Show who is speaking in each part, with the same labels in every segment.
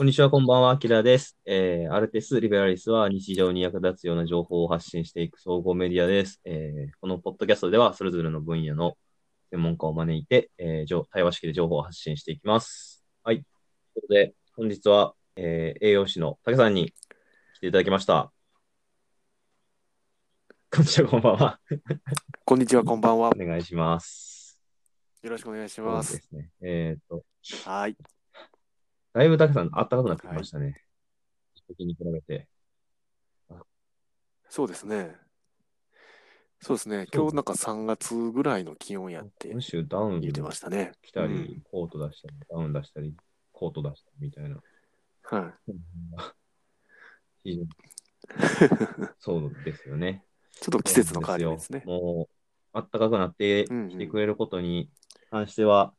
Speaker 1: こんにちは、こんばんは、アキラです。えーアルテス・リベラリスは日常に役立つような情報を発信していく総合メディアです。えーこのポッドキャストでは、それぞれの分野の専門家を招いて、えー情対話式で情報を発信していきます。はい。ということで、本日は、えー栄養士の竹さんに来ていただきました。こんにちは、こんばんは。
Speaker 2: こんにちは、こんばんは
Speaker 1: お。願いします。
Speaker 2: よろしくお願いし
Speaker 1: そう
Speaker 2: ま。
Speaker 1: ですすね。えっと、
Speaker 2: はい。
Speaker 1: だいぶ竹さん、暖かくなってきましたね。時に比べて。
Speaker 2: そうですね。そうですね。今日なんか3月ぐらいの気温やって
Speaker 1: 今週ダウン
Speaker 2: 言ってましたね。
Speaker 1: 来たり、
Speaker 2: うん
Speaker 1: コート出したり、ダウン出したり、コート出したりみたいな。
Speaker 2: はい。
Speaker 1: そうですよね。
Speaker 2: ちょっと季節の変わり目ですね。
Speaker 1: もう、暖かくなって
Speaker 2: うんうん
Speaker 1: きてくれることに関しては、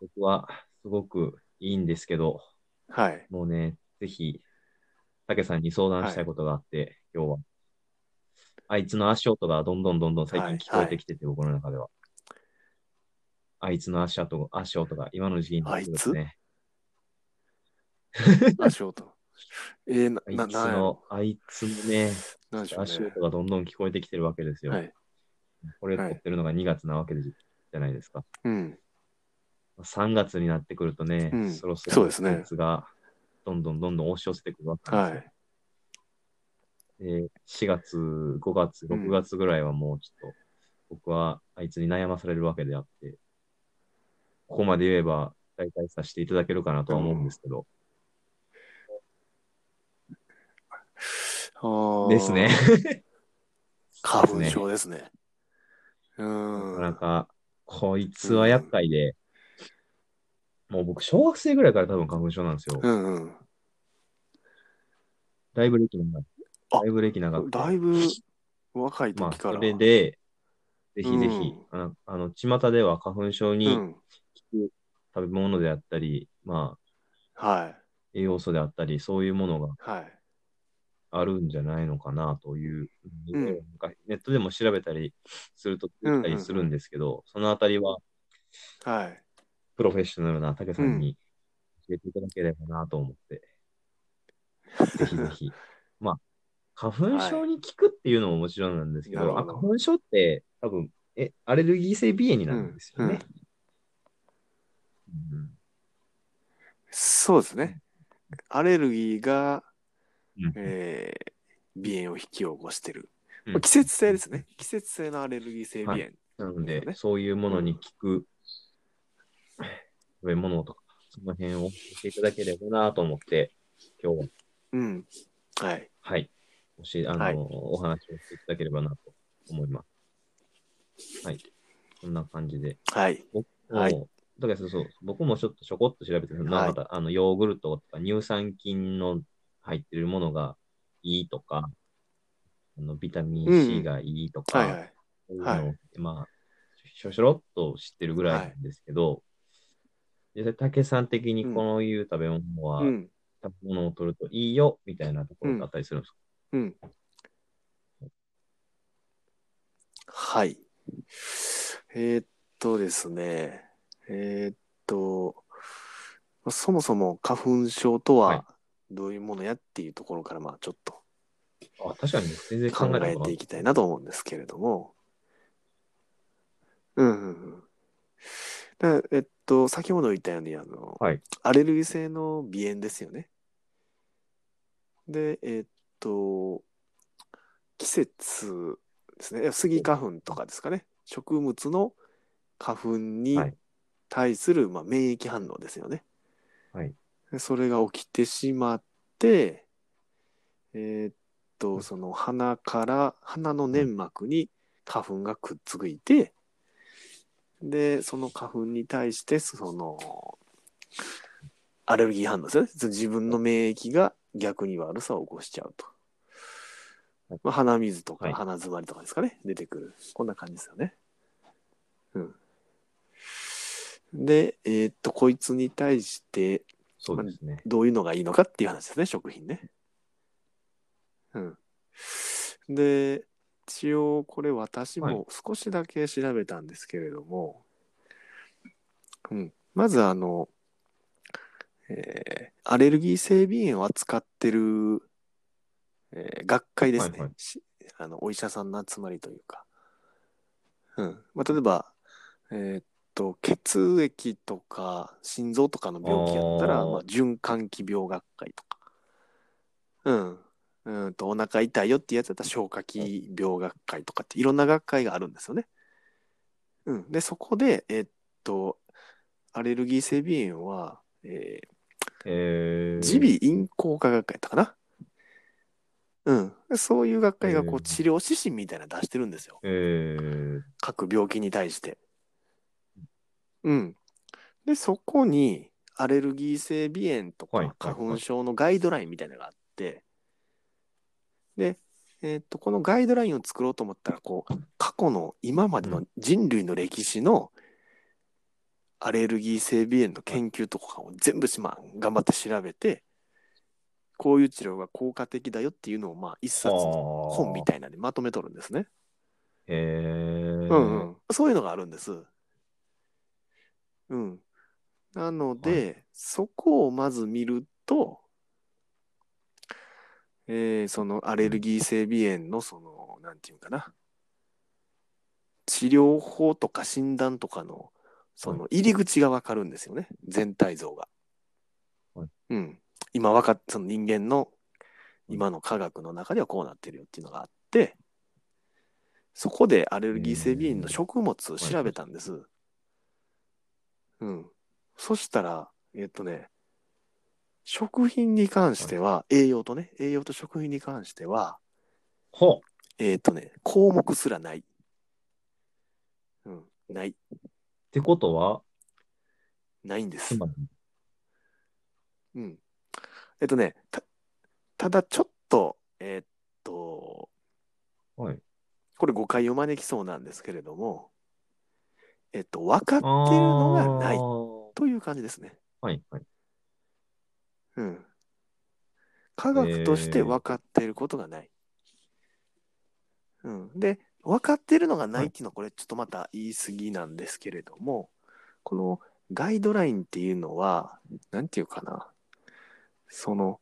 Speaker 1: 僕はすごくいいんですけど、
Speaker 2: はい。
Speaker 1: もうね、ぜひ、竹さんに相談したいことがあって、今日は。あいつの足音がどんどんどんどん最近聞こえてきてて、僕の中では。あいつの足音足音が今の時期になってくるとね。
Speaker 2: 足音。えー、な、な、
Speaker 1: あいつの、あいつのね、
Speaker 2: ね。
Speaker 1: 足音がどんどん聞こえてきてるわけですよ。
Speaker 2: はい。
Speaker 1: これ撮
Speaker 2: はい
Speaker 1: ってるのが2月なわけじゃないですか。
Speaker 2: うん。
Speaker 1: 3月になってくるとね、
Speaker 2: うん
Speaker 1: そろそろ
Speaker 2: そうですね
Speaker 1: 季節がどんどんどんどん押し寄せてくるわけですよ。
Speaker 2: はい。
Speaker 1: で4月、5月、
Speaker 2: うん
Speaker 1: 6月ぐらいはもうちょっと、僕はあいつに悩まされるわけであって、ここまで言えば大体させていただけるかなとは思うんですけど、
Speaker 2: あー
Speaker 1: ですね。。
Speaker 2: 花粉症ですね。うーん。
Speaker 1: なかなか、こいつは厄介で、もう僕、小学生ぐらいから多分花粉症なんですよ。
Speaker 2: うんうん。
Speaker 1: だいぶ歴長い。
Speaker 2: あ
Speaker 1: だいぶ歴長くて。
Speaker 2: だいぶ若い
Speaker 1: まあ、
Speaker 2: 時から。
Speaker 1: それで、ぜひぜひ、
Speaker 2: うん
Speaker 1: あの、あの巷では花粉症に食べ物であったり、まあ、
Speaker 2: はい。
Speaker 1: 栄養素であったり、そういうものが
Speaker 2: はい。
Speaker 1: あるんじゃないのかなという、
Speaker 2: うん
Speaker 1: なんかネットでも調べたりすると聞いたりするんですけど、そのあたりは
Speaker 2: はい。
Speaker 1: プロフェッショナルな竹さんに教えていただければなと思って、ぜひぜひ。まあ、花粉症に効くっていうのももちろんなんですけど、あ
Speaker 2: なるほど
Speaker 1: 花粉症って多分、え、アレルギー性鼻炎になるんですよね？うん
Speaker 2: そうですね。アレルギーが、
Speaker 1: うん
Speaker 2: えー鼻炎を引き起こしてる。
Speaker 1: うん
Speaker 2: まあ季節性ですね。季節性のアレルギー性鼻炎。
Speaker 1: なので、
Speaker 2: ね
Speaker 1: そういうものに効く食べ物とか、その辺を教えていただければなと思って、今日は、
Speaker 2: うん。はい。
Speaker 1: はい、教え、あの、
Speaker 2: はい
Speaker 1: お話をしていただければなと思います。はい。こんな感じで。
Speaker 2: はい。
Speaker 1: 僕
Speaker 2: はい
Speaker 1: も、だからそうそう、僕もちょっとちょこっと調べて、なんかあのヨーグルトとか乳酸菌の入ってるものがいいとか、あのビタミン C がいいとか、
Speaker 2: はいはい。
Speaker 1: そういまあ、しょしょろっと知ってるぐらいなんですけど、実際、竹さん的にこういう食べ物は、
Speaker 2: うん。
Speaker 1: 食べ物を取るといいよみたいなところがあったりするんですか、
Speaker 2: うん。はい。えーっとですね。えーっと、まあそもそも花粉症と
Speaker 1: は
Speaker 2: どういうものやっていうところから、まあちょっと
Speaker 1: あ確かに全然考
Speaker 2: 考
Speaker 1: え
Speaker 2: ていきたいなと思うんですけれども。うんうんうん。だえっと、先ほど言ったように、あの、
Speaker 1: はい
Speaker 2: アレルギー性の鼻炎ですよね。で、えっと、季節ですね。スギ花粉とかですかね。植物の花粉に
Speaker 1: はい
Speaker 2: 対する、まあ、免疫反応ですよね。
Speaker 1: はい
Speaker 2: でそれが起きてしまって、えーっと、その鼻から、鼻の粘膜に花粉がくっついて、で、その花粉に対して、その、アレルギー反応ですよね。自分の免疫が逆に悪さを起こしちゃうと。まあ、鼻水とか
Speaker 1: はい
Speaker 2: 鼻詰まりとかですかね、出てくる。こんな感じですよね。うん。で、えーっと、こいつに対して、
Speaker 1: そうですね。
Speaker 2: どういうのがいいのかっていう話ですね、食品ね。うん。で、一応これ私
Speaker 1: はい
Speaker 2: も少しだけ調べたんですけれども、うん、まずあの、えーアレルギー性鼻炎を扱ってる、えー学会ですね、
Speaker 1: はいはい
Speaker 2: しあの。お医者さんの集まりというか。うんまあ、例えば、えーっと、血液とか心臓とかの病気やったら、まあ、循環器病学会とか。うん。うんと、お腹痛いよってやつだったら消化器病学会とかっていろんな学会があるんですよね。うん。で、そこで、えーっと、アレルギー性鼻炎は、えー
Speaker 1: えー、
Speaker 2: 耳鼻咽喉科学会やったかな。うん。そういう学会がこう治療指針みたいなの出してるんですよ。
Speaker 1: えー、
Speaker 2: 各病気に対して。うん。で、そこにアレルギー性鼻炎と
Speaker 1: はい
Speaker 2: か花粉症のガイドラインみたいなのがあって、で、えーっと、このガイドラインを作ろうと思ったら、こう、過去の今までの人類の歴史のアレルギー性鼻炎の研究とかを全部し、まあ、頑張って調べて、こういう治療が効果的だよっていうのを、まあ、一冊の本みたいなんでまとめとるんですね。
Speaker 1: えー、
Speaker 2: うんうん、そういうのがあるんです。うん。なので、そこをまず見ると、えーそのアレルギー性鼻炎のその、なんていうかな、治療法とか診断とかの、その入り口がわかるんですよね、全体像が。
Speaker 1: はい
Speaker 2: うん。今わかっその人間の今の科学の中ではこうなってるよっていうのがあって、そこでアレルギー性鼻炎の食物を調べたんです。うん。そしたら、えっとね、食品に関しては、栄養とね、栄養と食品に関しては、
Speaker 1: ほ
Speaker 2: えっとね、項目すらない。うん、ない。
Speaker 1: ってことは、
Speaker 2: ないんです
Speaker 1: つ。まり、
Speaker 2: うん。えっとね、た、ただちょっと、えっと、
Speaker 1: はい。
Speaker 2: これ誤解を招きそうなんですけれども、えっと、分かってるのがない
Speaker 1: あー
Speaker 2: という感じですね。
Speaker 1: はい、はい。
Speaker 2: うん。科学として分かっていることがない。うん。で、分かっているのがないっていうのは、これちょっとまた言い過ぎなんですけれども、このガイドラインっていうのは、なんていうかな。その、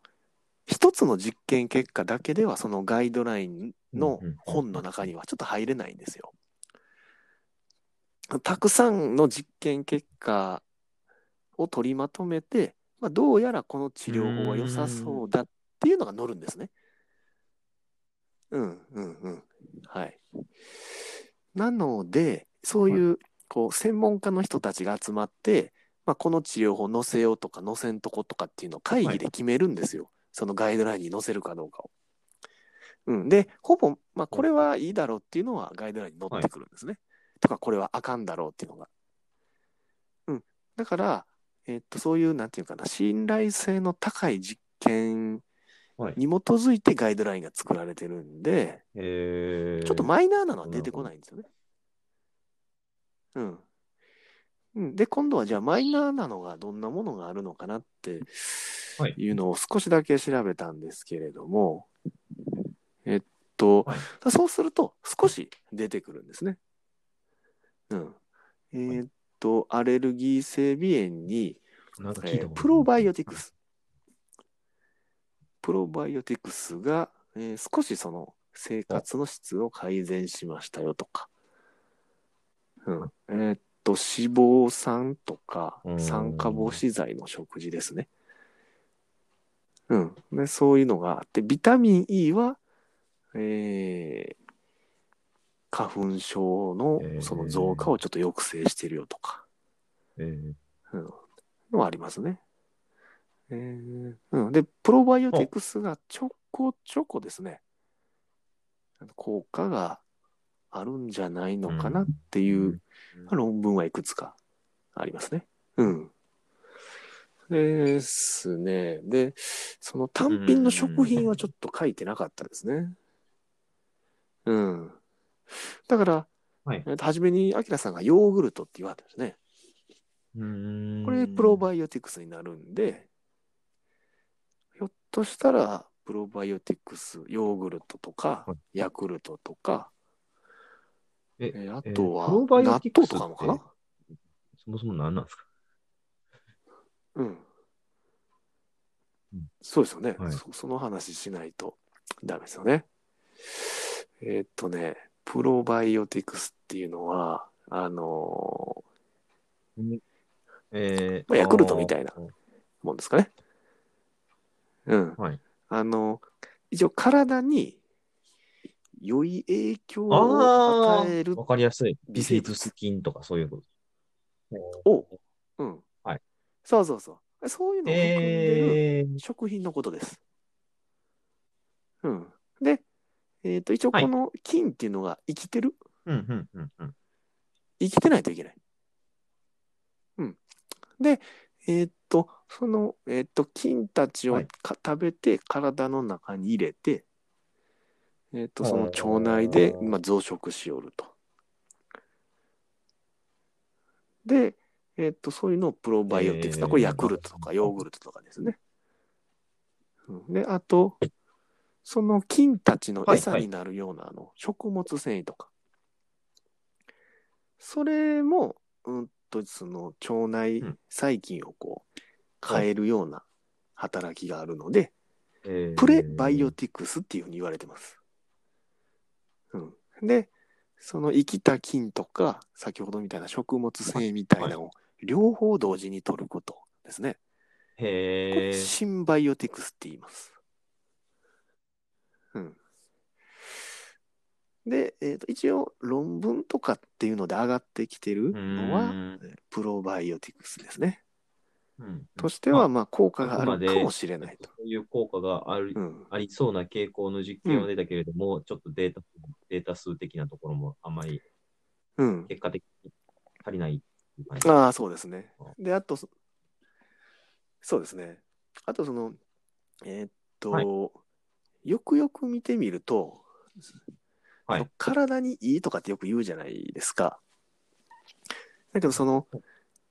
Speaker 2: 一つの実験結果だけでは、そのガイドラインの本の中にはちょっと入れないんですよ。たくさんの実験結果を取りまとめて、まあ、どうやらこの治療法は良さそうだっていうのが載るんですね。うんうんうん。はい。なので、そういう、こう、専門家の人たちが集まって、まあ、この治療法載せようとか載せんとことかっていうのを会議で決めるんですよ。そのガイドラインに載せるかどうかを。うん。で、ほぼ、まあ、これはいいだろうっていうのはガイドラインに載ってくるんですね。とか、これはあかんだろうっていうのが。うん。だから、えっと、そういう、なんていうかな、信頼性の高い実験
Speaker 1: はい。
Speaker 2: に基づいてガイドラインが作られてるんで、
Speaker 1: えー、
Speaker 2: ちょっとマイナーなのは出てこないんですよね。うん。うん、で、今度はじゃあマイナーなのがどんなものがあるのかなって
Speaker 1: はい
Speaker 2: いうのを少しだけ調べたんですけれども、えっと、
Speaker 1: はい
Speaker 2: そうすると少し出てくるんですね。うん。えーっと、アレルギー性鼻炎に、えー
Speaker 1: なんか聞いたこと
Speaker 2: プロバイオティクス。プロバイオティクスが、えー少しその生活の質を改善しましたよとか。うん。えーっと、脂肪酸とか
Speaker 1: うん
Speaker 2: 酸化防止剤の食事ですね。うん。で、そういうのがあって、ビタミン E は、えー花粉症の
Speaker 1: えー
Speaker 2: その増加をちょっと抑制してるよとか。
Speaker 1: えー
Speaker 2: うん、のはありますね。えーうん、で、プロバイオティクスがちょこちょこですね、効果があるんじゃないのかなっていう論文はいくつかありますね。うん。ですね。で、その単品の食品はちょっと書いてなかったですね。うん。だから、
Speaker 1: はい
Speaker 2: めにアキラさんがヨーグルトって言われたんですね。
Speaker 1: うーん
Speaker 2: これプロバイオティクスになるんで、ひょっとしたらプロバイオティクス、ヨーグルトとか
Speaker 1: は、
Speaker 2: ヤクルトとか、
Speaker 1: え
Speaker 2: えーあとは納豆とかもかな？
Speaker 1: そもそも何なんですか？
Speaker 2: うん。そうですよね、
Speaker 1: はい
Speaker 2: そ。その話しないとダメですよね。えーっとね、プロバイオティクスっていうのは、あの
Speaker 1: えー
Speaker 2: まあヤクルトみたいなもんですかね。うん。
Speaker 1: はい。
Speaker 2: あの、一応体に良い影響を
Speaker 1: あ
Speaker 2: 与える
Speaker 1: あ、わかりやすい。
Speaker 2: 微生物
Speaker 1: ビセイツスキンとかそういうこと。
Speaker 2: を、うん。
Speaker 1: はい。
Speaker 2: そうそうそう。そういうのを含んでる
Speaker 1: えー、
Speaker 2: 食品のことです。うん。で、えっ、と、一応
Speaker 1: はい
Speaker 2: この菌っていうのが生きてる、
Speaker 1: うん、うん、うん、うん。
Speaker 2: 生きてないといけない。うん。で、えっ、と、その、えっ、と、菌たちを
Speaker 1: はい
Speaker 2: か食べて体の中に入れて、えっ、と、その腸内で、まあ、増殖しよると。で、えっ、と、そういうのをプロバイオティクス、
Speaker 1: えー
Speaker 2: これヤクルトとかヨーグルトとかですね。うんで、あと、その菌たちの餌になるような、あの食物繊維とか。それも、うんと、その腸内
Speaker 1: うん
Speaker 2: 細菌をこう、変えるような働きがあるので、
Speaker 1: えー
Speaker 2: プレバイオティクスっていうふうに言われてます。うん、で、その生きた菌とか、先ほどみたいな食物繊維みたいなのを両方同時に取ることですね。これ
Speaker 1: へえ。
Speaker 2: シンバイオティクスって言います。うん。で、えーと一応論文とかっていうので上がってきてるのはプロバイオティクスですね。
Speaker 1: うん
Speaker 2: としては、
Speaker 1: ま
Speaker 2: まあ効果があるかもしれないと。
Speaker 1: そういう効果がある、
Speaker 2: うん。
Speaker 1: ありそうな傾向の実験は出たけれども、ちょっとデータ、データ数的なところもあまり
Speaker 2: うん。
Speaker 1: 結果的に足りないう感じ。
Speaker 2: ああ、そうですね。で、あと、そそうですね。あと、その、えーっと、
Speaker 1: はい
Speaker 2: よくよく見てみると、
Speaker 1: はい
Speaker 2: 体にいいとかってよく言うじゃないですか。だけど、その、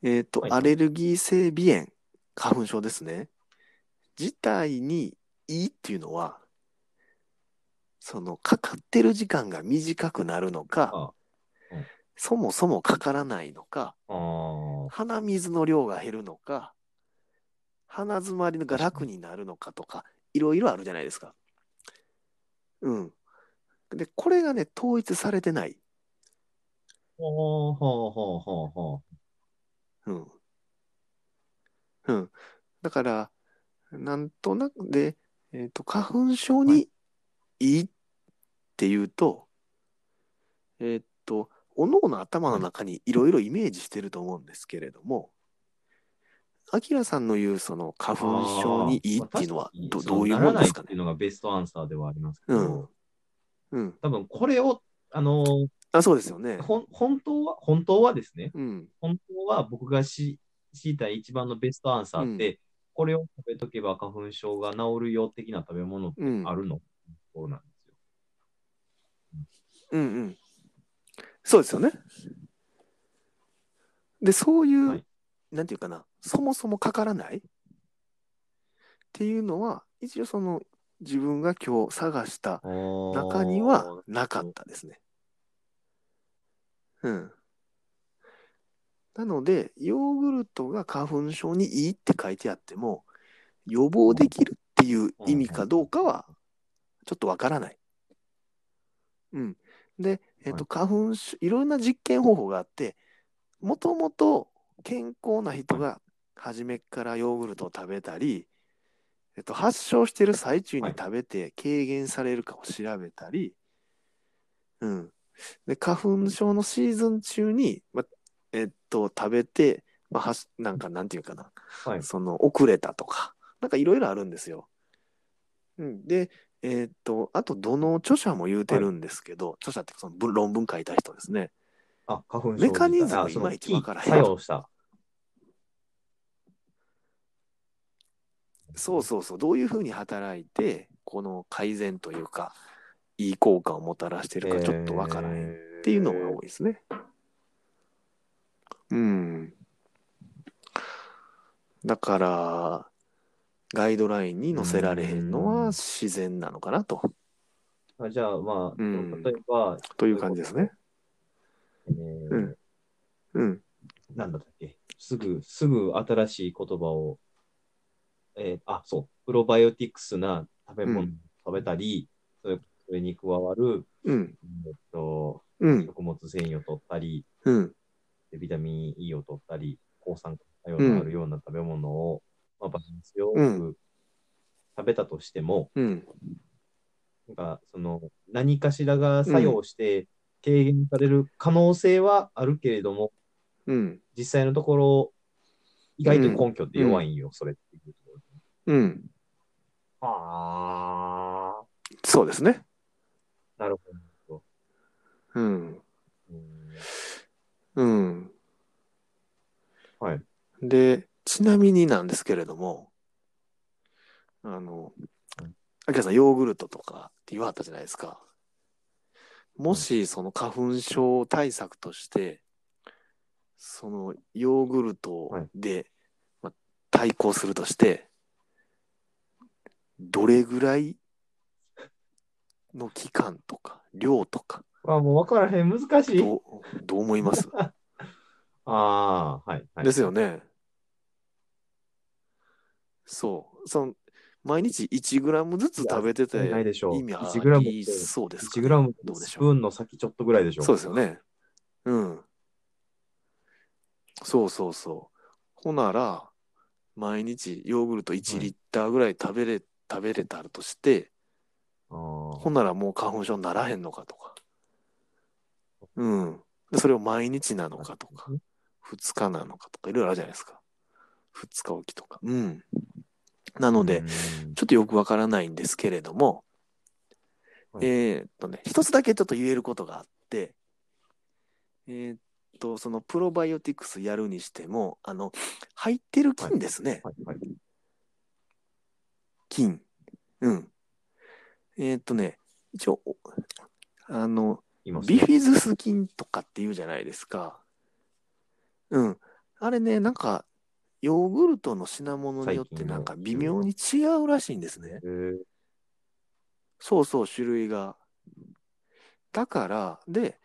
Speaker 2: えーっと、
Speaker 1: はい
Speaker 2: アレルギー性鼻炎、花粉症ですね。自体にいいっていうのは、その、かかってる時間が短くなるのか、
Speaker 1: あうん
Speaker 2: そもそもかからないのか、鼻水の量が減るのか、鼻詰まりが楽になるのかとか、いろいろあるじゃないですか。うん。で、これがね、統一されてない。
Speaker 1: ほうほうほうほうほ
Speaker 2: うん。うん。だから、なんとなくで、えっ、と、花粉症にいいっていうと、えっ、と、おのおの頭の中にいろいろイメージしてると思うんですけれども、アキラさんの言うその花
Speaker 1: う。
Speaker 2: 粉症にいいっていうのはどどういうもんですかね？
Speaker 1: っていう。のがベストアンサーではありますけ
Speaker 2: う
Speaker 1: ど、
Speaker 2: ん。うん。
Speaker 1: 多分これを、あのー
Speaker 2: あ、そうですよね。
Speaker 1: ほん本当は、本当はですね、
Speaker 2: うん。
Speaker 1: 本当は僕がし知りたい一番のベストアンサーって、これを食べとけば花粉症が治るよ的な食べ物って
Speaker 2: うん。
Speaker 1: あるの、そうなんですよ。
Speaker 2: うんうん。そうですよね。で、そういう、
Speaker 1: はい
Speaker 2: なんていうかな、そもそもかからない？っていうのは、一応その自分が今日探した中にはなかったですね。うん。なので、ヨーグルトが花粉症にいいって書いてあっても、予防できるっていう意味かどうかは、ちょっとわからない。うん。で、えっ、と、花粉症、いろんな実験方法があって、もともと健康な人が初めからヨーグルトを食べたり、えっと、発症してる最中に食べて軽減されるかを調べたり、うん。で、花粉症のシーズン中に、ま、えっと、食べて、まあ、はしなんか、なんていうかな、
Speaker 1: はい。
Speaker 2: その、遅れたとか、なんかいろいろあるんですよ。うん。で、えっと、あと、どの著者も言うてるんですけど、著者ってその文論文書いた人ですね。
Speaker 1: あ、花粉症
Speaker 2: メカニズムいまいちわからへん
Speaker 1: 作用した。
Speaker 2: そうそうそう、どういうふうに働いて、この改善というか、いい効果をもたらしてるかちょっとわからへんっていうのが多いですね。うん。だから、ガイドラインに載せられへんのは自然なのかなと、
Speaker 1: あじゃあ、まあ、
Speaker 2: うん
Speaker 1: 例えば、
Speaker 2: という感じですね。
Speaker 1: えー
Speaker 2: うんうん。
Speaker 1: なんだっけ？すぐ、すぐ新しい言葉を、えーあ、そう、プロバイオティクスな食べ物食べたり、それそれに加わる、
Speaker 2: うん。
Speaker 1: えっと、
Speaker 2: うん。
Speaker 1: 食物繊維を取ったり、
Speaker 2: うん。
Speaker 1: でビタミン E を取ったり、抗酸化作用のあるような食べ物を、まあ、バランスよ
Speaker 2: う
Speaker 1: く食べたとしても、
Speaker 2: うん。
Speaker 1: なんかその何かしらが作用して軽減される可能性はあるけれども、
Speaker 2: うん。
Speaker 1: 実際のところ、意外と根拠って弱いんよ、それっていう
Speaker 2: ん。
Speaker 1: あ
Speaker 2: そうですね。
Speaker 1: あ、なるほど。
Speaker 2: うん。
Speaker 1: うん
Speaker 2: うん。
Speaker 1: はい。
Speaker 2: で、ちなみになんですけれども、あの
Speaker 1: うん、
Speaker 2: あきらさん、ヨーグルトとかって言わはったじゃないですか。もし、その花粉症対策として、そのヨーグルトで、まあ、対抗するとして、どれぐらいの期間とか、量とか、
Speaker 1: あ、もう分からへん、難しい。
Speaker 2: どうどう思います？
Speaker 1: ああ、はい、はい。
Speaker 2: ですよね。そう。その毎日1グラムずつ食べてて
Speaker 1: いやないでしょう
Speaker 2: 意味あ
Speaker 1: 1グラム
Speaker 2: そうですか、
Speaker 1: 1グラム
Speaker 2: どうでし
Speaker 1: スプー
Speaker 2: ょう
Speaker 1: ンの先ちょっとぐらいでしょ。
Speaker 2: そうですよね。うん。そうそうそう。ほなら、毎日ヨーグルト1リッターぐらい食べれ、食べれたとして、ほんならもう花粉症にならへんのかとか。うん。でそれを毎日なのかとか。2日なのかとかいろいろあるじゃないですか。2日おきとか。うん。なので、
Speaker 1: うん
Speaker 2: ちょっとよくわからないんですけれども、
Speaker 1: はい
Speaker 2: えーっとね、一つだけちょっと言えることがあって、えーっと、そのプロバイオティクスやるにしても、あの、入ってる菌ですね。
Speaker 1: はい、はい。
Speaker 2: 菌。うん。えーっとね、一応、おあの、
Speaker 1: います
Speaker 2: ビフィズス菌とかって言うじゃないですか。うん。あれね、なんか、ヨーグルトの品物によってなんか微妙に違うらしいんですね。
Speaker 1: えー
Speaker 2: そうそう、種類が。だから、で、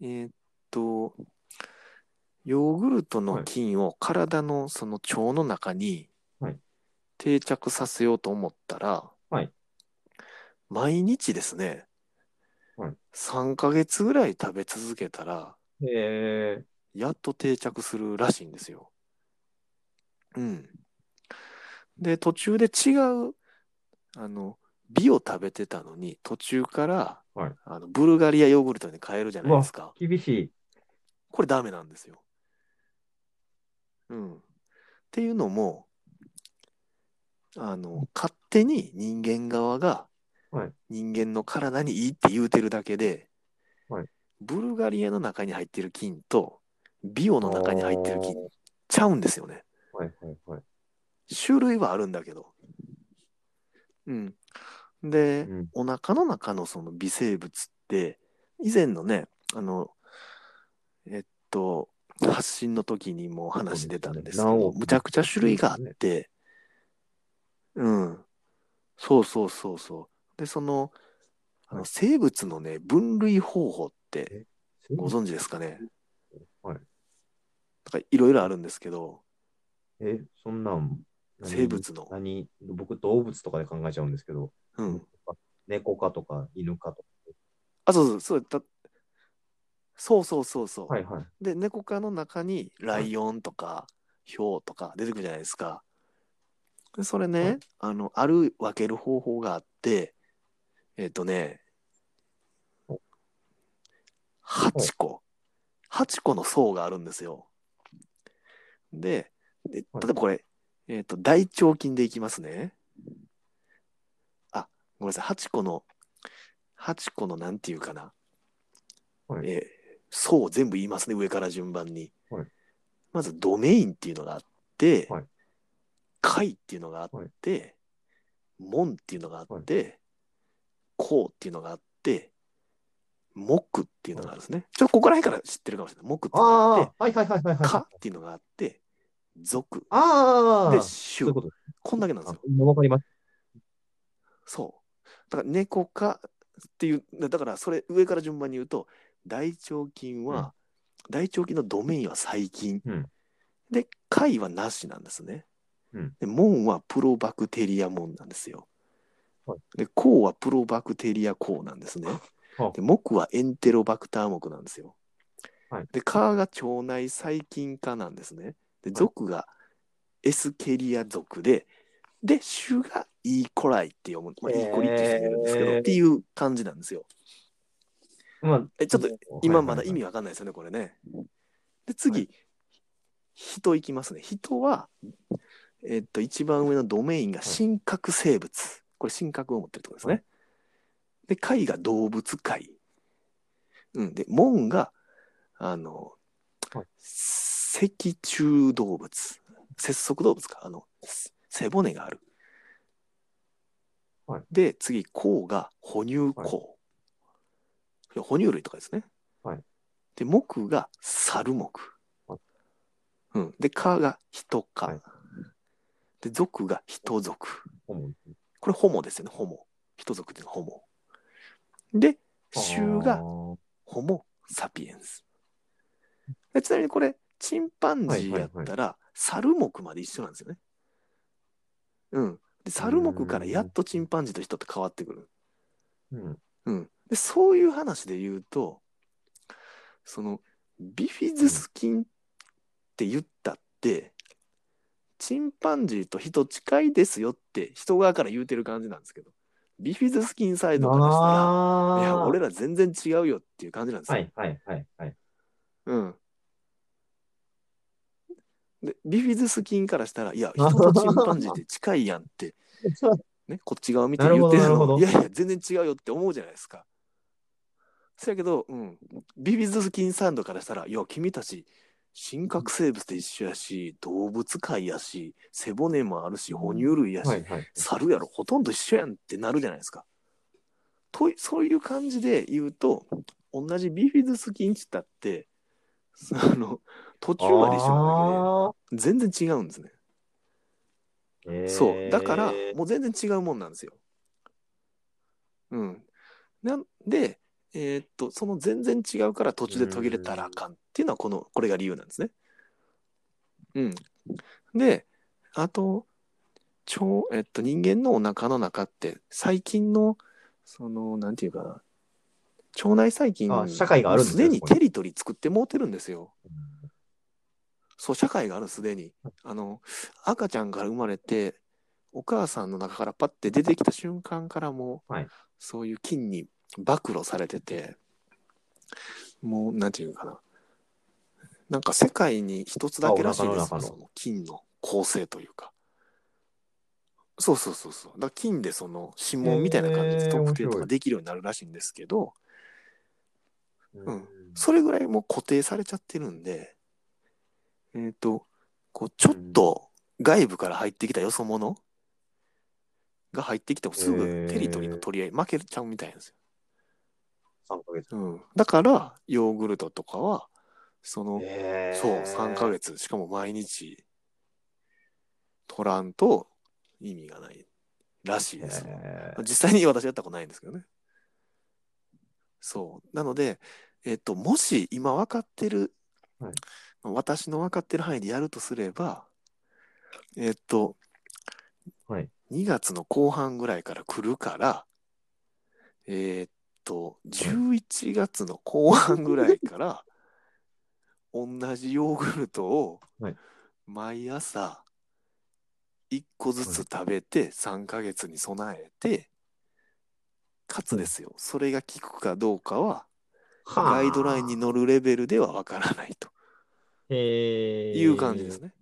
Speaker 2: えーっと、ヨーグルトの菌を体のその腸の中に
Speaker 1: はい
Speaker 2: 定着させようと思ったら、
Speaker 1: はい
Speaker 2: 毎日ですね、
Speaker 1: はい
Speaker 2: 3ヶ月ぐらい食べ続けたら、
Speaker 1: え
Speaker 2: やっと定着するらしいんですよ。うん。で、途中で違う、あの、美を食べてたのに、途中から、
Speaker 1: はい
Speaker 2: あのブルガリアヨーグルトに変えるじゃないですか。
Speaker 1: ー、厳しい。
Speaker 2: これダメなんですよ。うん。っていうのも、あの、勝手に人間側が
Speaker 1: はい
Speaker 2: 人間の体にいいって言うてるだけで、
Speaker 1: はい
Speaker 2: ブルガリアの中に入ってる菌とビオの中に入ってる菌ちゃうんですよね。
Speaker 1: はい、はい、はい。
Speaker 2: 種類はあるんだけど。うん。で、
Speaker 1: うん
Speaker 2: お腹の中のその微生物って、以前のね、あの、えっと、発信の時にも話出たんですけ
Speaker 1: 何億
Speaker 2: むちゃくちゃ種類があって、うん。そうそうそうそう。で、その、あの
Speaker 1: はい
Speaker 2: 生物のね、分類方法ってご存知ですかね？
Speaker 1: はい。
Speaker 2: なんかいろいろあるんですけど、
Speaker 1: え、そんなん、何？
Speaker 2: 生物の
Speaker 1: 何？僕、動物とかで考えちゃうんですけど、
Speaker 2: うん。
Speaker 1: 猫かとか犬かと
Speaker 2: あ、そうそう、そうだそうそうそうそう。
Speaker 1: か。はい、はい。
Speaker 2: で、猫科の中にライオンとか、ヒョウとか出てくるじゃないですか。でそれね、
Speaker 1: はい。
Speaker 2: あの、ある分ける方法があって、えっ、とね
Speaker 1: お、
Speaker 2: 8個、8個の層があるんですよ。で、で例えばこれ、えっ、と、大腸菌でいきますね。あ、ごめんなさい、8個の、8個のなんていうかな、
Speaker 1: はい。
Speaker 2: えー層を全部言いますね、上から順番に。
Speaker 1: はい。
Speaker 2: まず、ドメインっていうのがあって、
Speaker 1: はい
Speaker 2: 階っていうのがあって、門っていうのがあって、項っていうのがあって、木っていうのがあるんですね。ちょっとここら辺から知ってるかもしれない。木っていうのがあって、
Speaker 1: はい、はい、はい、はい。
Speaker 2: かっていうのがあって、属。
Speaker 1: ああ、
Speaker 2: で、種。
Speaker 1: こ
Speaker 2: んだけなんですよ。
Speaker 1: わかります。
Speaker 2: そう。だから猫科っていう、だからそれ上から順番に言うと、大腸菌は、大腸菌のドメインは細菌。
Speaker 1: うん
Speaker 2: で、貝はなしなんですね。
Speaker 1: うん
Speaker 2: で、門はプロバクテリア門なんですよ。
Speaker 1: はい
Speaker 2: で、項はプロバクテリア項なんですね。
Speaker 1: はあ
Speaker 2: で、木はエンテロバクター目なんですよ。
Speaker 1: はい
Speaker 2: で、科が腸内細菌科なんですね。で、属がエスケリア属で、で、種がイーコライって読む、まあ、イーコリって読めるんですけど、
Speaker 1: へー
Speaker 2: っていう感じなんですよ。
Speaker 1: まあ、
Speaker 2: え、ちょっと今まだ意
Speaker 1: はい
Speaker 2: 味わかんないですよね、これね。で、次、人いきますね。人は、えっと、一番上のドメインが真核生物。これ、真核を持ってるってことですね。で、貝が動物貝。うん。で、門が、あの、
Speaker 1: はい
Speaker 2: 脊柱動物。節足動物か。あの、背骨がある。
Speaker 1: はい
Speaker 2: で、次、甲が哺乳甲。哺乳類とかですね。
Speaker 1: はい
Speaker 2: で、木が猿木。
Speaker 1: はい
Speaker 2: うん。で、科が人科。
Speaker 1: はい
Speaker 2: で、属が人属。
Speaker 1: はい
Speaker 2: これホモですよね、ホモ。人族っていうのはホモ。で、種がホモ・サピエンス。でちなみにこれ、チンパンジーやったら、猿目まで一緒なんですよね。うん。で、猿目からやっとチンパンジーと人って変わってくる。
Speaker 1: うん。
Speaker 2: うん。で、そういう話で言うと、その、ビフィズス菌って言ったって、チンパンジーと人近いですよって人側から言うてる感じなんですけど、ビフィズス菌サイドからしたら、いや、俺ら全然違うよっていう感じなんですよ。
Speaker 1: はいはいはいはい。
Speaker 2: うん。で、ビフィズス菌からしたら、いや、人とチンパンジーって近いやんって、ね、こっち側見て言ってるの、いやいや、全然違うよって思うじゃないですか。そやけど、うん、ビフィズス菌サンドからしたら、いや、君たち、真核生物と一緒やし、動物界やし、背骨もあるし、哺乳類やし、
Speaker 1: はいはい。
Speaker 2: 猿やろ、ほとんど一緒やんってなるじゃないですか。とそういう感じで言うと、同じビフィズス菌って言ったって、あの、途中まで一緒なだけで、全然違うんですね。そう。だからもう全然違うもんなんですよ。うん。なんで、えーっと、その全然違うから途中で途切れたらあかんっていうのは、この、これが理由なんですね。うん。で、あと、腸、えっと、人間のお腹の中って、細菌の、その、なんていうかな、腸内細菌
Speaker 1: あ社会があるす
Speaker 2: で
Speaker 1: に
Speaker 2: テリトリー作ってもうてるんですよ。そう、社会がある、すでに。あの、赤ちゃんから生まれて、お母さんの中からパッて出てきた瞬間からもう、
Speaker 1: はい
Speaker 2: そういう菌に暴露されてて、もう、なんていうかな。なんか世界に一つだけらしいです。その菌の構成というか。そうそうそうそう。だから菌でその指紋みたいな感じで特定とかできるようになるらしいんですけど、
Speaker 1: うん。
Speaker 2: ん。それぐらいもう固定されちゃってるんで、えっ、と、こう、ちょっと外部から入ってきたよそ者が入ってきてもすぐテリトリーの取り合い負けちゃうみたいなんです
Speaker 1: 3ヶ月。
Speaker 2: よ。うん。だから、ヨーグルトとかは、その、
Speaker 1: へー
Speaker 2: そう、3ヶ。月、しかも毎日、取らんと意味がないらしいです。
Speaker 1: へー
Speaker 2: 実際に私やったことないんですけどね。そう。なので、えっと、もし今分かってる、
Speaker 1: はい
Speaker 2: 私の分かってる範囲でやるとすれば、えっと、
Speaker 1: はい
Speaker 2: 2月の後半ぐらいから来るから、えっと、11月の後半ぐらいから、同じヨーグルトを
Speaker 1: はい。
Speaker 2: 毎朝1個ずつ食べて3ヶ月に備えて、かつですよ、それが効くかどうかは、
Speaker 1: はあ。
Speaker 2: ガイドラインに乗るレベルではわからないと。いう感じですね。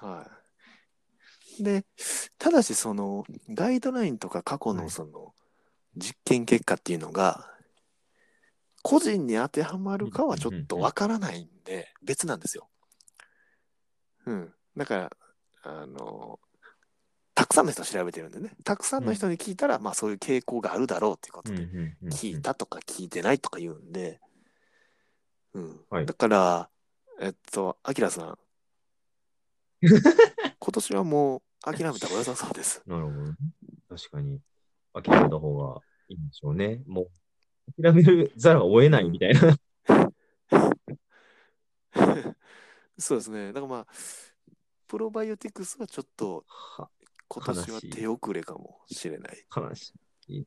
Speaker 2: はい。で、ただしそのガイドラインとか過去
Speaker 1: はい。
Speaker 2: のその実験結果っていうのが、個人に当てはまるかはちょっとわからないんで、別なんですよ。うん。だから、あの、たくさんの人調べてるんでね、たくさんの人に聞いたら、まあそういう傾向があるだろうっていうことで、聞いたとか聞いてないとか言うんで、うん。
Speaker 1: はい。
Speaker 2: だから、えっと、アキラさん、今年はもう諦めた方が良さそうです。
Speaker 1: なるほどね。確かに。諦めた方がいいんでしょうね。もう、諦めるざるを得ないみたいな。
Speaker 2: そうですね。だからまあ、プロバイオティクスはちょっと
Speaker 1: は
Speaker 2: 今年は手遅れかもしれない。
Speaker 1: 悲しい。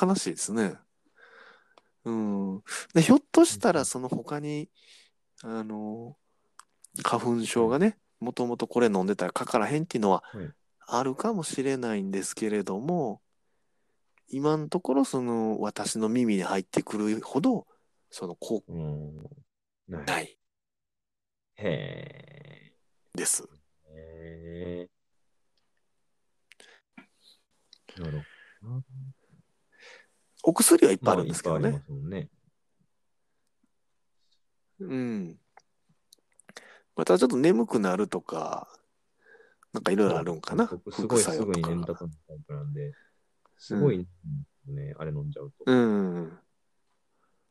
Speaker 2: 悲しいですね。うん。でひょっとしたらその他に、あの、花粉症がね、もともとこれ飲んでたらかからへんっていうのは
Speaker 1: はい
Speaker 2: あるかもしれないんですけれども、今のところその私の耳に入ってくるほど、その効。
Speaker 1: ない。
Speaker 2: ない
Speaker 1: へ
Speaker 2: です。
Speaker 1: え。へえ。なるほどな。
Speaker 2: お薬はいっぱいあ
Speaker 1: まあ
Speaker 2: るんですけどね
Speaker 1: いっぱいありま。すもんね。
Speaker 2: うん。またちょっと眠くなるとか、なんかいろいろあるんかな？
Speaker 1: 僕すごいすぐに眠たくなるタイプなんで、すごいね、あれ飲んじゃうと。
Speaker 2: うん。
Speaker 1: う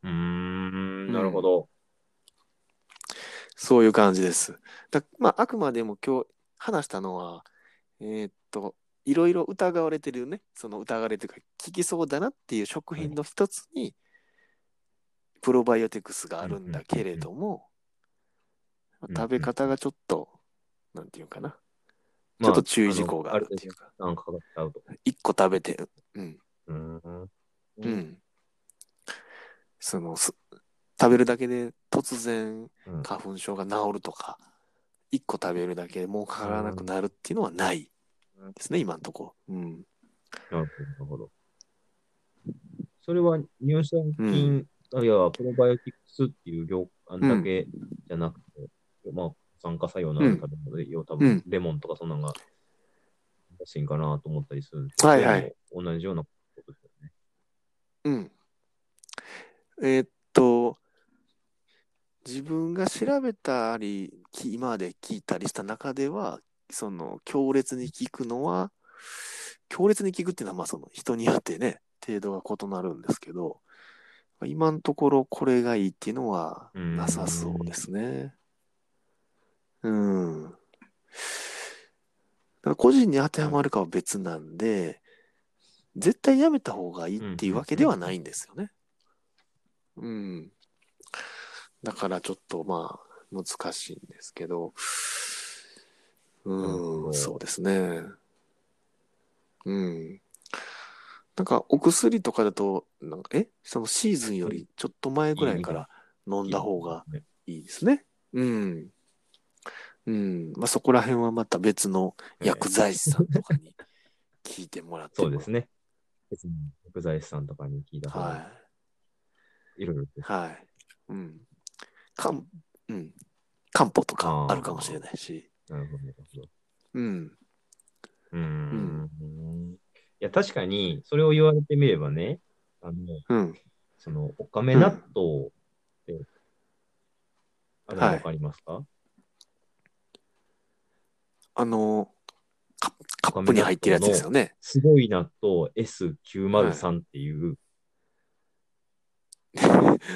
Speaker 1: ーん、なるほど。
Speaker 2: そういう感じです。だまあ、あくまでも今日話したのは、えーっと、いろいろ疑われてるね、その疑われてるか、効きそうだなっていう食品の一つに、プロバイオティクスがあるんだけれども、
Speaker 1: うん
Speaker 2: 食べ方がちょっと、なんていうかな、
Speaker 1: ま
Speaker 2: ちょっと注意事項があるっていうか、
Speaker 1: なんかかうと。
Speaker 2: 一個食べて、うん、
Speaker 1: うーん。
Speaker 2: う
Speaker 1: うん
Speaker 2: ん。その、す食べるだけで突然
Speaker 1: うん
Speaker 2: 花粉症が治るとか、一個食べるだけでもうかからなくなるっていうのはないですね、今のところ。うん。
Speaker 1: なるほど。それは乳酸
Speaker 2: う
Speaker 1: 菌、あいや、プロバイオティクスっていう業界だけじゃなくて、まあ、酸化作用のある食べ物で、要は多分、レモンとかそんなのが安いんかなと思ったりするんですけど、
Speaker 2: はいはい
Speaker 1: 同じようなことですよね。
Speaker 2: うん。えーっと、自分が調べたり、き今まで聞いたりした中では、その強烈に効くのは、強烈に効くっていうのは、まあその人によってね、程度が異なるんですけど、今のところこれがいいっていうのはなさそうですね。うん。だから個人に当てはまるかは別なんで、絶対やめた方がいいっていうわけではないんですよね。うん。だからちょっとまあ難しいんですけど、うん、
Speaker 1: ど
Speaker 2: そうですね。うん。なんかお薬とかだと、なんかえ？そのシーズンよりちょっと前ぐらいから飲んだ方が
Speaker 1: ね
Speaker 2: いいですね。うん。うん。まあそこら辺はまた別の薬剤師さんとかに聞いてもらっても
Speaker 1: そうですね。別に、薬剤師さんとかに聞いた方が、
Speaker 2: はい
Speaker 1: ろいろ
Speaker 2: い。はい。うん。かん、うん。漢方とかあるかもしれないし。
Speaker 1: なるほど、なるほど。
Speaker 2: うん。
Speaker 1: うーん。いや、確かに、それを言われてみればね、あの、
Speaker 2: うん。
Speaker 1: その、おかめ納豆って、あれ
Speaker 2: はい
Speaker 1: わかりますか、
Speaker 2: あの、カカップに入ってるやつですよね。
Speaker 1: すごい納豆 S903 っていう、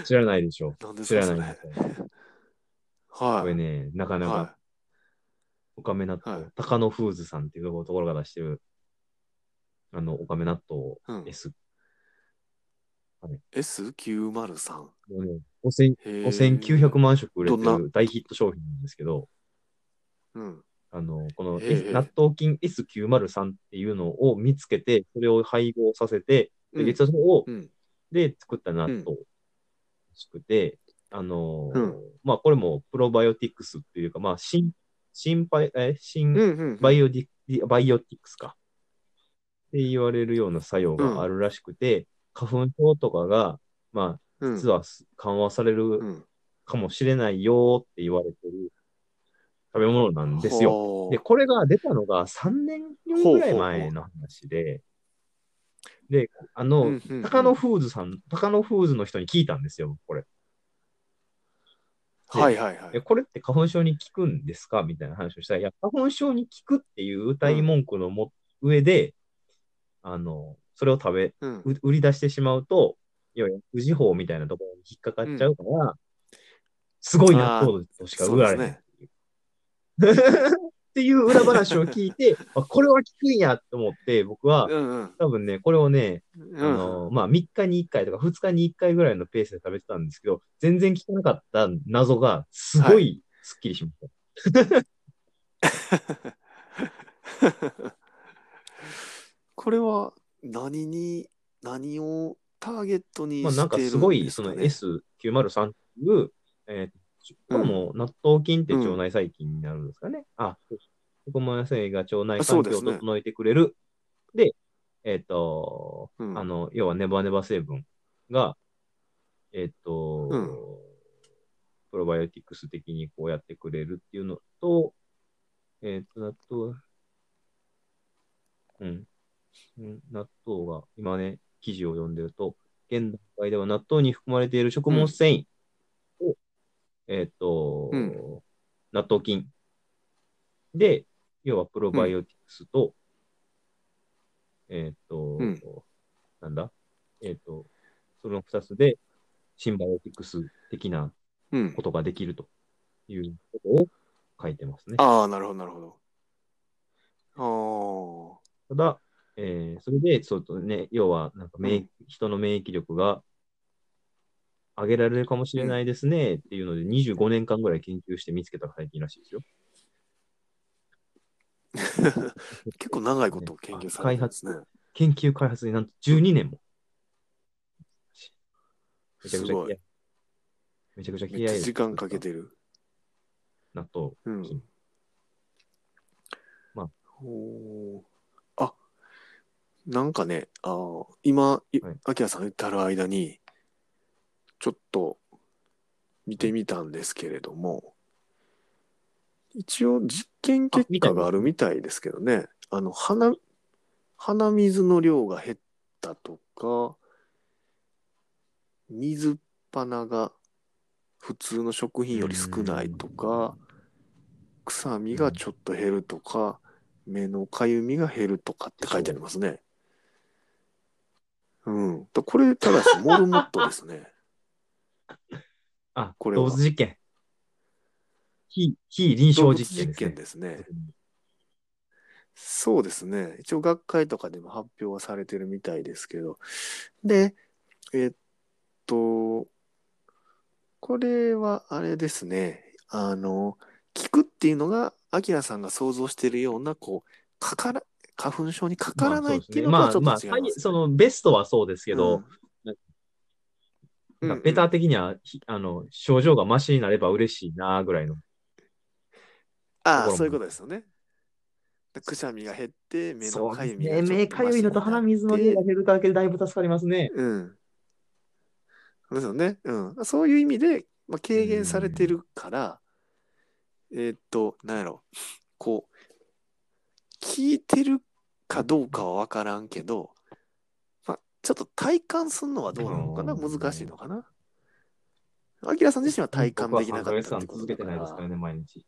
Speaker 1: 知らないでしょ。
Speaker 2: なんで
Speaker 1: 知
Speaker 2: ら
Speaker 1: ないで。しょ。
Speaker 2: はい。
Speaker 1: これね、なかな
Speaker 2: は
Speaker 1: か、おかめ納豆、
Speaker 2: はい
Speaker 1: 高野フーズさんっていうところが出してる、あの、おかめ納豆
Speaker 2: い。うん。
Speaker 1: S、
Speaker 2: S903。
Speaker 1: もうね、5000
Speaker 2: へー
Speaker 1: 5900万食売れてる大ヒット商品なんですけど、
Speaker 2: うん。
Speaker 1: あの、この、納豆菌 S903 っていうのを見つけて、それを配合させて、で、
Speaker 2: うん
Speaker 1: 実はそれを、
Speaker 2: うん。
Speaker 1: で作った納豆らしくて、あのー
Speaker 2: うん
Speaker 1: まあ、これもプロバイオティクスっていうか、まあ、新、新バイ、え、新
Speaker 2: うん。うん。
Speaker 1: バイオディ、ディバイオティクスか。って言われるような作用があるらしくて、花粉症とかが、まあ、
Speaker 2: うん。
Speaker 1: 実は緩和される
Speaker 2: うん。
Speaker 1: かもしれないよって言われてる食べ物なんですよ。で、これが出たのが3年ぐらい前の話で、で、あの、
Speaker 2: うんうんうん
Speaker 1: 高野フーズさん、高野フーズの人に聞いたんですよ、これ。
Speaker 2: はいはいはい。
Speaker 1: えこれって花粉症に効くんですか？みたいな話をしたら、いや、花粉症に効くっていう歌い文句のも、上で、あの、それを食べ、
Speaker 2: うん。
Speaker 1: う売り出してしまうと、いやいや、富士法みたいなところに引っかかっちゃうから、すごい納豆としか売られない。っていう裏話を聞いて、あこれは効くんやと思って、僕は、
Speaker 2: うんうん。
Speaker 1: 多分ね、これをね、あ
Speaker 2: うん
Speaker 1: の、まあ、3日に1回とか2日に1回ぐらいのペースで食べてたんですけど、全然効かなかった謎が、すごいすっきりしました。
Speaker 2: これは何に、何をターゲットに
Speaker 1: まあ、なんか
Speaker 2: してるんですか、ね？
Speaker 1: すごい、その S903 っていう、えーこれも納豆菌って腸内細菌になるんですかね。あ、食物野生が腸内環境を整えてくれる。でえっ、と、
Speaker 2: うん。
Speaker 1: あの、要はネバネバ成分が、えっ、と、
Speaker 2: うん。
Speaker 1: プロバイオティクス的にこうやってくれるっていうのと、えっ、と、納豆、うん、うん、納豆が、今ね、記事を読んでると、現段階では納豆に含まれている食物繊維。を、えっ、と、
Speaker 2: うん。
Speaker 1: 納豆菌で、要はプロバイオティクスと、えっ、と、
Speaker 2: うん。
Speaker 1: なんだ？えっ、と、その二つで、シンバイオティクス的な
Speaker 2: うん。
Speaker 1: こ。とができるということを書いてますね。
Speaker 2: ああ、なるほど、なるほど。
Speaker 1: ただ、えーそれで、そうとね、要は、なんか免疫、人の免疫力が上げられるかもしれないですねっていうので、25年間ぐらい研究して見つけた最近らしいですよ。
Speaker 2: ああ。結構長いことを研究されてるんですね。
Speaker 1: 研究開発になんと12年も。めちゃくちゃめちゃくちゃ気合い
Speaker 2: 時間かけてる。
Speaker 1: 納豆。
Speaker 2: うん。
Speaker 1: まあ
Speaker 2: おーあ、なんかね、あー今、い
Speaker 1: はい
Speaker 2: アキラさん言ってある間に、ちょっと見てみたんですけれども、一応実験結果があるみたいですけどね、あの、鼻、鼻水の量が減ったとか、水っ鼻が普通の食品より少ないとか、臭みがちょっと減るとか、目のかゆみが減るとかって書いてありますね。うん。これ、ただし、モルモットですね。
Speaker 1: あ、
Speaker 2: これは
Speaker 1: 動物実験。非、非臨床
Speaker 2: 実
Speaker 1: 実験ですね。
Speaker 2: 験ですね。そうですね。一応学会とかでも発表はされてるみたいですけど。で、えっと、これはあれですね。あの、聞くっていうのが、アキラさんが想像しているような、こう、かから、花粉症にかからないっていうのとはちょっと違います、ね
Speaker 1: まあ、まあそのベストはそうですけど、
Speaker 2: うん、
Speaker 1: なんかベター的には、ひあの、症状がマシになれば嬉しいなぐらいの。
Speaker 2: ああ、
Speaker 1: も
Speaker 2: そういうことですよね。でくしゃみが減って、目のかゆみが
Speaker 1: ね目かゆいのと鼻水の量が減るだけでだいぶ助かりますね。
Speaker 2: うん。そうですよね。うん。そういう意味で、まあ、軽減されてるから、えーっと、なんやろ、こう、聞いてるかどうかは分からんけど、まあ、ちょっと体感するのはどうなのかな？
Speaker 1: うん
Speaker 2: 難しいのかな？アキラさん自身は体感できなかった
Speaker 1: 僕は3ヶ月間続けてないです
Speaker 2: だ
Speaker 1: からね、毎日。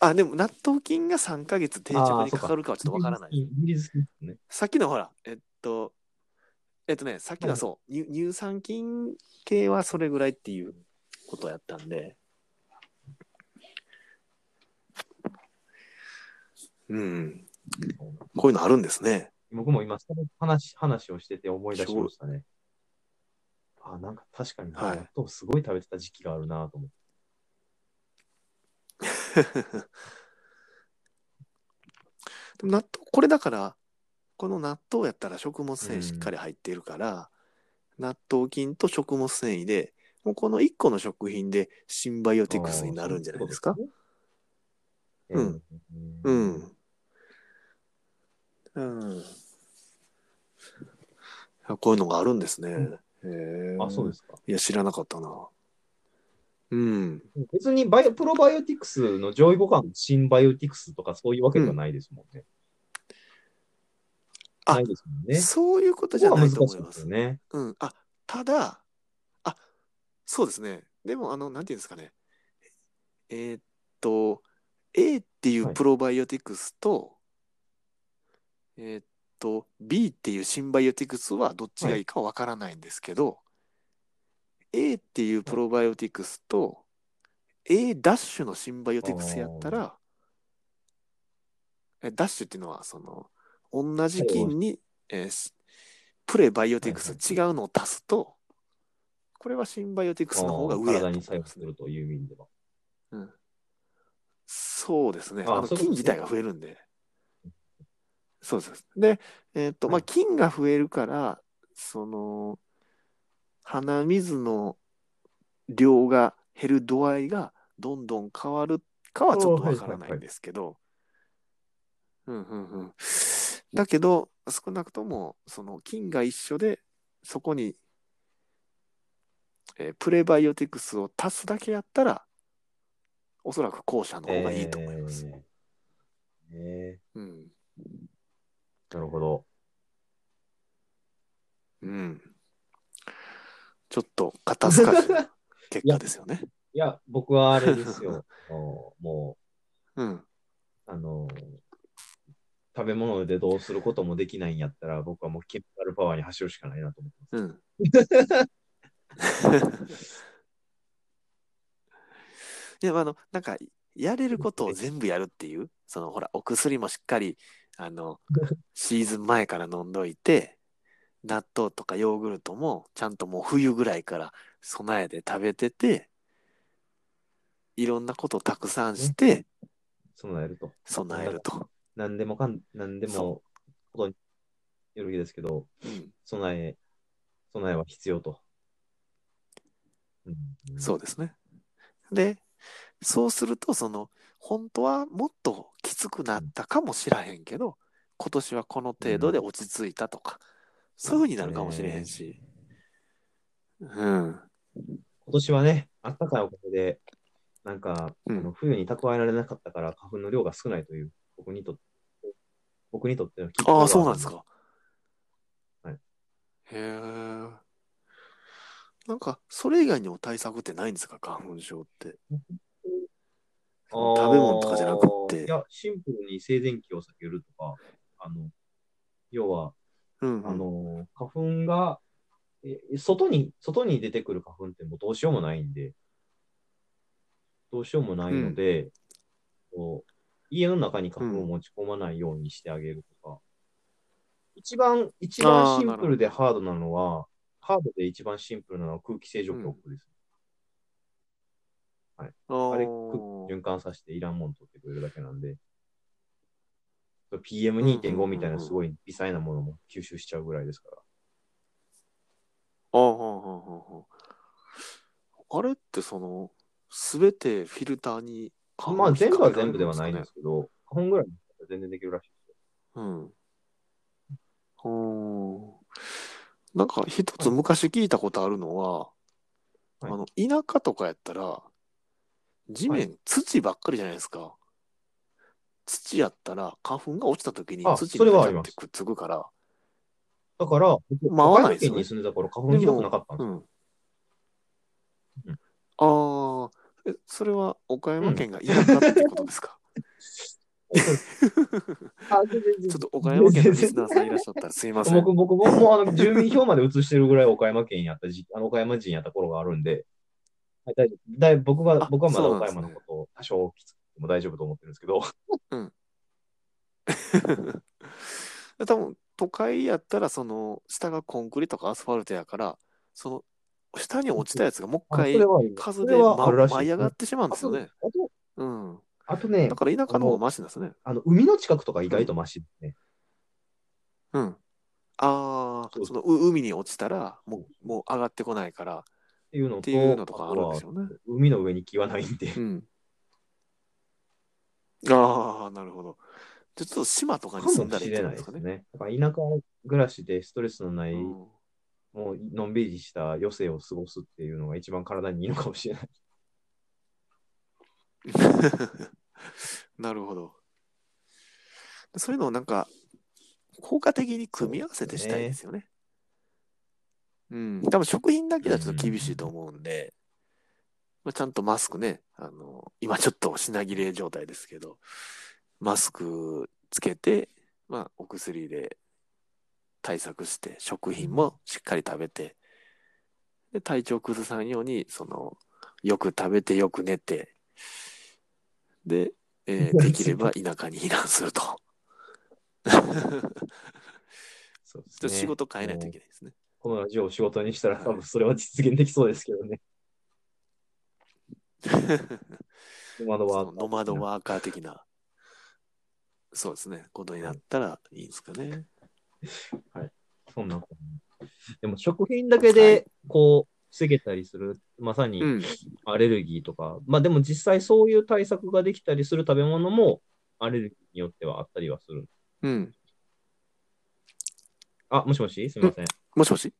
Speaker 2: あ、でも納豆菌が3ヶ月定着にかかるかはちょっと分からない。さっきのほら、えっと、えっとね、さっきのは
Speaker 1: はい。
Speaker 2: そう、乳乳酸菌系はそれぐらいっていうことやったんで、うん、こういうのあるんですね。
Speaker 1: 僕も今、その話、話をしてて思い出しましたね。あ、なんか確かに、
Speaker 2: はい
Speaker 1: 納豆すごい食べてた時期があるなと思って。
Speaker 2: でも納豆、これだから、この納豆やったら食物繊維しっかり入っているから、納豆菌と食物繊維で、もうこの1個の食品でシンバイオティクスになるんじゃないですか？
Speaker 1: うん。
Speaker 2: う。ん。うん。こういうのがあるんですね。へえ
Speaker 1: あ、そうですか。
Speaker 2: いや、知らなかったな。うん。
Speaker 1: 別にバイオプロバイオティクスの上位互換、シンバイオティクスとかそういうわけではないですもんね。
Speaker 2: あ
Speaker 1: ないですもんね。
Speaker 2: そういうことじゃないと思います
Speaker 1: 難しいですよ。ね。
Speaker 2: うん。あ、ただ、あ、そうですね。でも、あの、なんていうんですかね。えーっと、A っていう
Speaker 1: はい
Speaker 2: プロバイオティクスと、えーっと、B っていうシンバイオティクスはどっちがいいかわからないんですけど、A っていうプロバイオティクスと、A ダッシュのシンバイオティクスやったら、 A ダッシュっていうのは、その、同じ菌に、えーしプレバイオティクス
Speaker 1: はい
Speaker 2: 違うのを足すと、これはシンバイオティクスの方が上やと
Speaker 1: 体に作用する。という意味では。
Speaker 2: うん、そうですね。あの菌自体が増えるんで。そうです。で、えっ、と、まあ、菌が増えるから、その、鼻水の量が減る度合いがどんどん変わるかはちょっとわからないんですけど、うんうんうん。だけど、少なくとも、その菌が一緒で、そこに、えープレバイオティクスを足すだけやったら、おそらく後者の方がいいと思います。
Speaker 1: えーえ
Speaker 2: うん。
Speaker 1: ーなるほど。
Speaker 2: うん。ちょっと肩透かしな 結果ですよね。
Speaker 1: いや、僕はあれですよ。もう、も
Speaker 2: うん。
Speaker 1: うあの食べ物でどうすることもできないんやったら、僕はもうケミカルパワーに走るしかないなと思ってます。
Speaker 2: うん。でもあの、なんか、やれることを全部やるっていう、そのほら、お薬もしっかり、あの、シーズン前から飲んどいて、納豆とかヨーグルトも、ちゃんともう冬ぐらいから備えて食べてて、いろんなことをたくさんして、
Speaker 1: 備えると。
Speaker 2: 備えると。
Speaker 1: 何でもかん、何でも
Speaker 2: そ
Speaker 1: ことによるですけど、
Speaker 2: うん、
Speaker 1: 備え、備えは必要と。うん
Speaker 2: そうですね。で、そうすると、その、本当はもっときつくなったかもしらへんけど、今年はこの程度で落ち着いたとか、そういうふうになるかもしれへんし。うん。
Speaker 1: 今年はね、あったかいおかげで、なんか、
Speaker 2: うん
Speaker 1: あの冬に蓄えられなかったから花粉の量が少ないという、僕にとって、僕にとってのきっ
Speaker 2: ああ、そうなんですか。
Speaker 1: はい
Speaker 2: へえ。なんか、それ以外にも対策ってないんですか、花粉症って。食べ物とかじゃなくって。
Speaker 1: いや、シンプルに静電気を避けるとか、あの、要は、
Speaker 2: うん、
Speaker 1: あの、花粉が、え外に、外に出てくる花粉ってもうどうしようもないんで、どうしようもないので、こう家の中に花粉を持ち込まないようにしてあげるとか、一番、一
Speaker 2: あ
Speaker 1: 番シンプルでハードなのは、ハードで一番シンプルなのは空気清浄機です。
Speaker 2: あ
Speaker 1: あれ、
Speaker 2: ー
Speaker 1: 循環させていらんもん取ってくれるだけなんで、PM2.5 みたいなすごい微細なものも吸収しちゃうぐらいですから。
Speaker 2: ああ、はあ、はあ、はあ。あれってその、すべてフィルターに
Speaker 1: まあ全部は全部ではないんですけど、花粉ぐらい全然できるらしいですよ。
Speaker 2: うん。ほーなんか一つ昔聞いたことあるのは、
Speaker 1: はい
Speaker 2: あの、田舎とかやったら、地面、
Speaker 1: はい。
Speaker 2: 土ばっかりじゃないですか。土やったら花粉が落ちた時に
Speaker 1: あ
Speaker 2: 土に
Speaker 1: それはあります。
Speaker 2: ガチャってくっつくから、
Speaker 1: だから、僕、
Speaker 2: まあ合わないですよね。
Speaker 1: 岡山県に住んでた頃、花粉ひどくなかったんですよ。
Speaker 2: うん。
Speaker 1: うん。
Speaker 2: ああ、え、それは岡山県が田舎ってことですか、
Speaker 1: あ全然
Speaker 2: ちょっと岡山県のリスナーさんいらっしゃったらすいません。
Speaker 1: 僕、僕、僕もあの住民票まで移してるぐらい岡山県やった時あの岡山人やった頃があるんで、はい、大丈夫。だい僕は
Speaker 2: あ
Speaker 1: 僕はまだ岡山のことを多少きつくても大丈夫と思ってるんですけど、
Speaker 2: 多分都会やったらその下がコンクリとかアスファルトやからその下に落ちたやつがもう一
Speaker 1: あ
Speaker 2: 回
Speaker 1: それはあります
Speaker 2: 風で、舞い上がってしまうんですよね。
Speaker 1: あと、
Speaker 2: うん。
Speaker 1: あとね
Speaker 2: だ、から田舎の方がマシなんですね。
Speaker 1: あの海の近くとか意外とマシですね。
Speaker 2: うん。ああ、
Speaker 1: そ
Speaker 2: のう海に落ちたらもうもう上がってこないからっ
Speaker 1: っていうのと、
Speaker 2: ていうのとかあるんでしょうね。
Speaker 1: 海の上に木はないんで
Speaker 2: う、ん。ああ、なるほど。ちょっと島とかに
Speaker 1: か
Speaker 2: 住んだらいい
Speaker 1: もしれない
Speaker 2: ってことでかね。
Speaker 1: ですから田舎暮らしでストレスのない、
Speaker 2: うん
Speaker 1: もうのんびりした余生を過ごすっていうのが一番体にいいのかもしれない。
Speaker 2: なるほど。そういうのをなんか、効果的に組み合わせてしたいですよね。うん。多分食品だけだとちょっと厳しいと思うんで、まあ、ちゃんとマスクね、あの、今ちょっと品切れ状態ですけど、マスクつけて、まあ、お薬で対策して、食品もしっかり食べて、で、体調崩さんように、その、よく食べて、よく寝て、で、えー できれば田舎に避難すると。
Speaker 1: そうです
Speaker 2: ちょっと仕事変えないといけないですね。
Speaker 1: このラジオを仕事にしたら多分それは実現できそうですけどね。ノマドワーカー。
Speaker 2: ノマドワーカー的な、そうですね、ことになったらいいんですかね。
Speaker 1: そんなでも食品だけで、こう、防げたりする、まさに
Speaker 2: うん。
Speaker 1: アレルギーとか、まあでも実際そういう対策ができたりする食べ物も、アレルギーによってはあったりはする。
Speaker 2: うん。
Speaker 1: あ、もしもし？すみません。
Speaker 2: もしもし、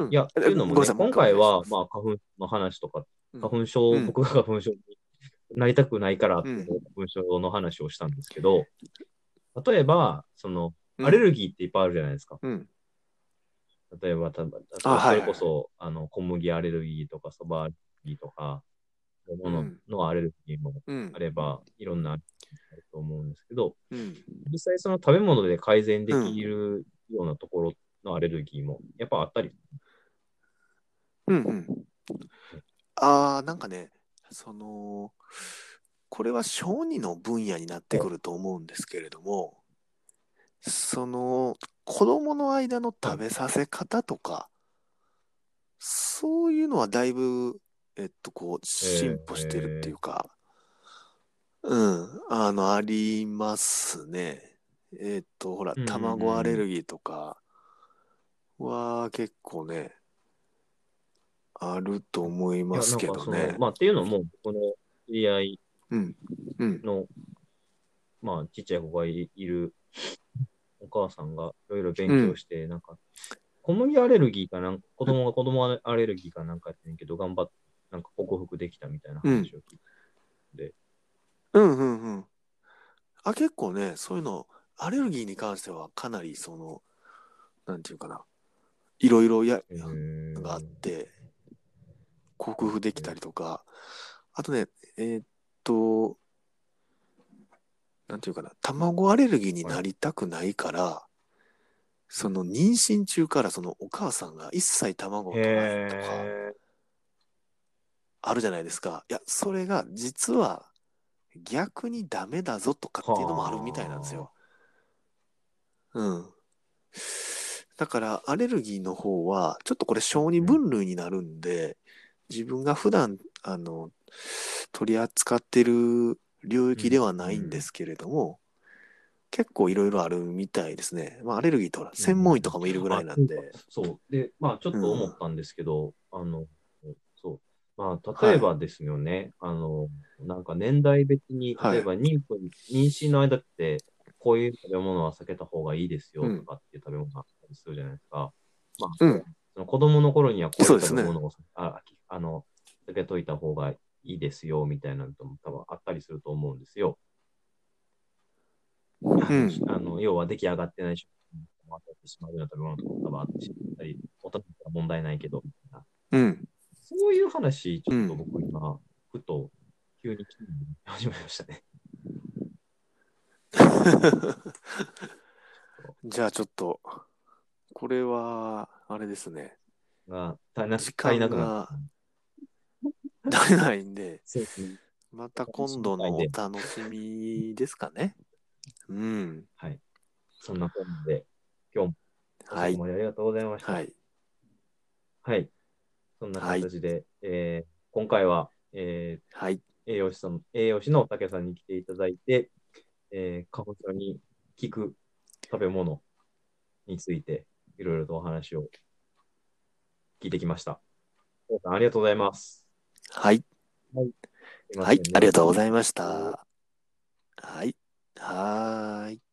Speaker 2: うん。
Speaker 1: いや、というのもね、今回は、まあ、花粉の話とか、
Speaker 2: うん。
Speaker 1: 花粉症、
Speaker 2: うん。
Speaker 1: 僕が花粉症になりたくないから花粉症の話をしたんですけど、例えば、その、
Speaker 2: うん。
Speaker 1: アレルギーっていっぱいあるじゃないですか。
Speaker 2: うん。
Speaker 1: 例えば、た
Speaker 2: あはい
Speaker 1: それこそ、あの小麦アレルギーとか、そばアレルギーとか、もの
Speaker 2: うん。
Speaker 1: のアレルギーも
Speaker 2: うん。
Speaker 1: あ。れば、いろんなあると思うんですけど、
Speaker 2: うん。
Speaker 1: 実際その食べ物で改善できるようなところのアレルギーも、やっぱあったり。
Speaker 2: うんうん。ああ、なんかね、その、これは小児の分野になってくると思うんですけれども、その、子供の間の食べさせ方とか、そういうのはだいぶ、えっと、こう、進歩してるっていうか、うん、あの、ありますね。えっと、ほら卵アレルギーとかは結構ね、あると思いますけどね
Speaker 1: の。まあ、っていうのも、この知り合い
Speaker 2: うん。うん。
Speaker 1: の、まあ、ちっちゃい子がいいるお母さんがいろいろ勉強して、なんか、小麦アレルギーかなんか、子供が子供アレルギーかなんかやってんけど、頑張って、なんか克服できたみたいな話を聞いて。
Speaker 2: うんうんうん。あ、結構ね、そういうの、アレルギーに関してはかなりその、なんていうかな、いろいろや、があって、克服できたりとか、あとね、えーっと、なんていうかな、卵アレルギーになりたくないから、その妊娠中からそのお母さんが一切卵を取らないとか、
Speaker 1: へ
Speaker 2: あるじゃないですか。いや、それが実は逆にダメだぞとかっていうのもあるみたいなんですよ。うん。だからアレルギーの方は、ちょっとこれ小児分類になるんで、自分が普段、あの、取り扱ってる領域ではないんですけれども、結構いろいろあるみたいですね。まあアレルギーとか専門医とかもいるぐらいなんで。
Speaker 1: あそう。で、まあ、ちょっと思ったんですけど、あの、そう。まあ、例えばですよね、あの、なんか年代別に、
Speaker 2: はい
Speaker 1: 例えば妊婦、妊娠の間って、こういう食べ物は避けた方がいいですよとかっていう食べ物がりするじゃないですか。まあ、
Speaker 2: うん
Speaker 1: その子供の頃にはこういう
Speaker 2: そうですね
Speaker 1: ああの避けといた方がいいですよみたいなのとも多分あったりすると思うんですよ。
Speaker 2: うん。
Speaker 1: あの要は出来上がってない食品も当たってしまうような食べ物とか多分あってしまったり、おたったら問題ないけど、みたいな。
Speaker 2: うん。
Speaker 1: そういう話、ちょっと
Speaker 2: うん
Speaker 1: 僕今、ふと急に始めましたね。
Speaker 2: じゃあちょっと、これは、あれですね。
Speaker 1: が、足りな
Speaker 2: 時間
Speaker 1: くなっ
Speaker 2: が足りないんで、
Speaker 1: そうですね。
Speaker 2: また今度のお楽しみですかね。うん。
Speaker 1: はい。そんな感じで、今日も
Speaker 2: はい
Speaker 1: ありがとうございました。
Speaker 2: はい。
Speaker 1: はい。そんな形で、えー今回は、え
Speaker 2: はい。
Speaker 1: ー栄養士さん、栄養士の竹さんに来ていただいて、えー、花粉症に効く食べ物について、いろいろとお話を聞いてきました。ありがとうございます。
Speaker 2: はい。
Speaker 1: すいません
Speaker 2: はい。ありがとうござい
Speaker 1: ま
Speaker 2: ました。はい。はーい。